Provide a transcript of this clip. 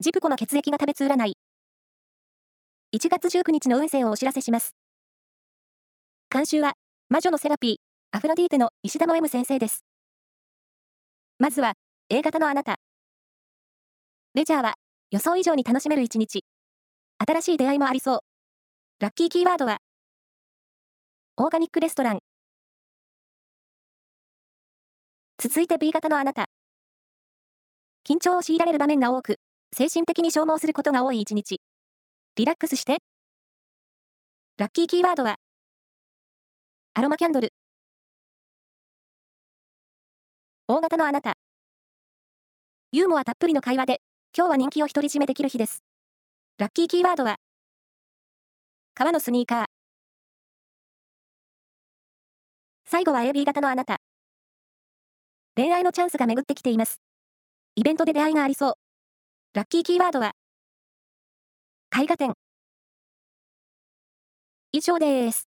ジプコの血液が食べつ占い。1月19日の運勢をお知らせします。監修は、魔女のセラピー、アフロディーテの石田の M 先生です。まずは、A 型のあなた。レジャーは、予想以上に楽しめる一日。新しい出会いもありそう。ラッキーキーワードは、オーガニックレストラン。続いて B 型のあなた。緊張を強いられる場面が多く、精神的に消耗することが多い一日。リラックスして。ラッキーキーワードは、アロマキャンドル。大型のあなた。ユーモアたっぷりの会話で、今日は人気を独り占めできる日です。ラッキーキーワードは、革のスニーカー。最後は AB 型のあなた。恋愛のチャンスが巡ってきています。イベントで出会いがありそう。ラッキーキーワードは、絵画展。以上です。